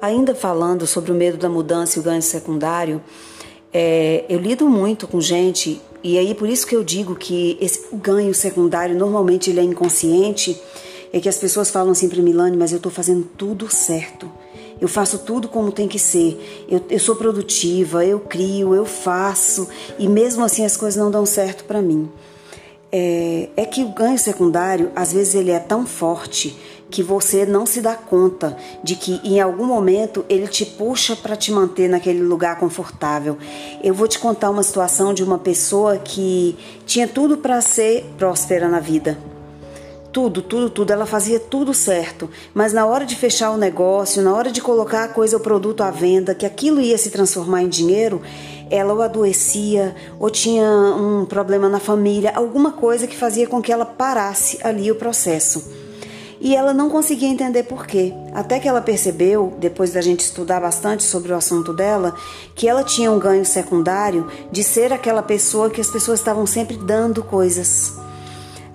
Ainda falando sobre o medo da mudança e o ganho secundário, é, eu lido muito com gente, e aí por isso que eu digo que esse ganho secundário normalmente ele é inconsciente, é que as pessoas falam assim para Milane, mas eu estou fazendo tudo certo. Eu faço tudo como tem que ser. Eu, eu sou produtiva, eu crio, eu faço, e mesmo assim as coisas não dão certo para mim. É, é que o ganho secundário, às vezes, ele é tão forte que você não se dá conta de que em algum momento ele te puxa para te manter naquele lugar confortável. Eu vou te contar uma situação de uma pessoa que tinha tudo para ser próspera na vida. Tudo, tudo, tudo. Ela fazia tudo certo. Mas na hora de fechar o negócio, na hora de colocar a coisa, o produto à venda, que aquilo ia se transformar em dinheiro, ela ou adoecia, ou tinha um problema na família, alguma coisa que fazia com que ela parasse ali o processo e ela não conseguia entender por quê. Até que ela percebeu, depois da gente estudar bastante sobre o assunto dela, que ela tinha um ganho secundário de ser aquela pessoa que as pessoas estavam sempre dando coisas.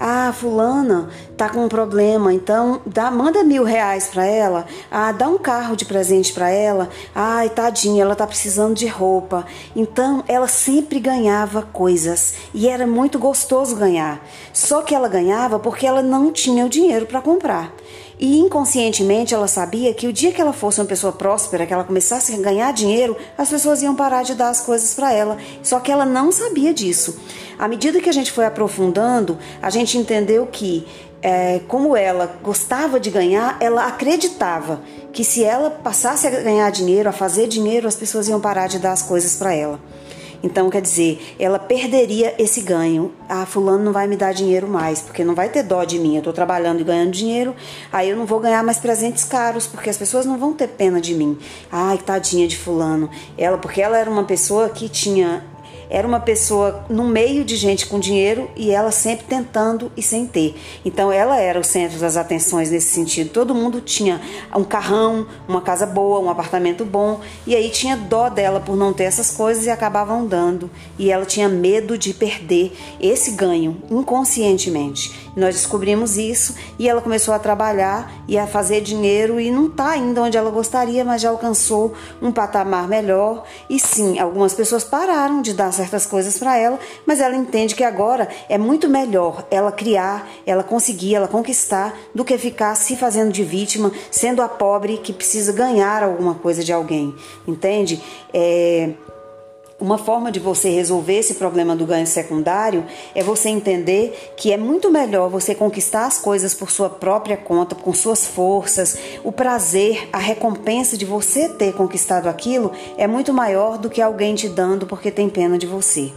Ah, fulana tá com um problema, então dá, manda mil reais para ela. Ah, dá um carro de presente para ela. Ai, tadinha, ela tá precisando de roupa. Então ela sempre ganhava coisas e era muito gostoso ganhar. Só que ela ganhava porque ela não tinha o dinheiro para comprar. E inconscientemente ela sabia que o dia que ela fosse uma pessoa próspera, que ela começasse a ganhar dinheiro, as pessoas iam parar de dar as coisas para ela. Só que ela não sabia disso. À medida que a gente foi aprofundando, a gente entendeu que, é, como ela gostava de ganhar, ela acreditava que se ela passasse a ganhar dinheiro, a fazer dinheiro, as pessoas iam parar de dar as coisas para ela. Então, quer dizer, ela perderia esse ganho. Ah, fulano não vai me dar dinheiro mais, porque não vai ter dó de mim. Eu estou trabalhando e ganhando dinheiro, aí eu não vou ganhar mais presentes caros, porque as pessoas não vão ter pena de mim. Ai, tadinha de fulano. Ela, porque ela era uma pessoa que tinha era uma pessoa no meio de gente com dinheiro e ela sempre tentando e sem ter. Então ela era o centro das atenções nesse sentido. Todo mundo tinha um carrão, uma casa boa, um apartamento bom e aí tinha dó dela por não ter essas coisas e acabavam dando. E ela tinha medo de perder esse ganho inconscientemente. Nós descobrimos isso e ela começou a trabalhar e a fazer dinheiro e não está ainda onde ela gostaria, mas já alcançou um patamar melhor. E sim, algumas pessoas pararam de dar certas coisas para ela, mas ela entende que agora é muito melhor ela criar, ela conseguir, ela conquistar, do que ficar se fazendo de vítima, sendo a pobre que precisa ganhar alguma coisa de alguém. Entende? É uma forma de você resolver esse problema do ganho secundário é você entender que é muito melhor você conquistar as coisas por sua própria conta, com suas forças. O prazer, a recompensa de você ter conquistado aquilo é muito maior do que alguém te dando porque tem pena de você.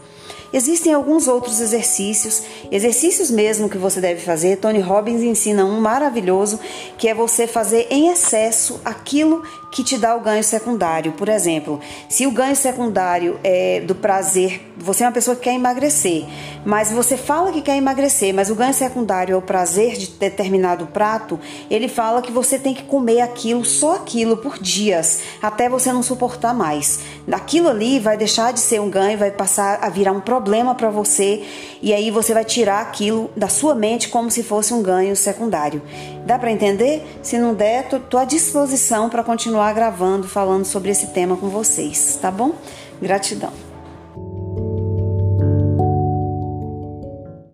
Existem alguns outros exercícios, exercícios mesmo que você deve fazer. Tony Robbins ensina um maravilhoso que é você fazer em excesso aquilo que te dá o ganho secundário. Por exemplo, se o ganho secundário é do prazer, você é uma pessoa que quer emagrecer, mas você fala que quer emagrecer, mas o ganho secundário é o prazer de determinado prato, ele fala que você tem que comer aquilo, só aquilo por dias, até você não suportar mais. Aquilo ali vai deixar de ser um ganho, vai passar a virar um problema para você, e aí você vai tirar aquilo da sua mente como se fosse um ganho secundário. Dá para entender? Se não der, tô à disposição para continuar gravando falando sobre esse tema com vocês, tá bom? Gratidão.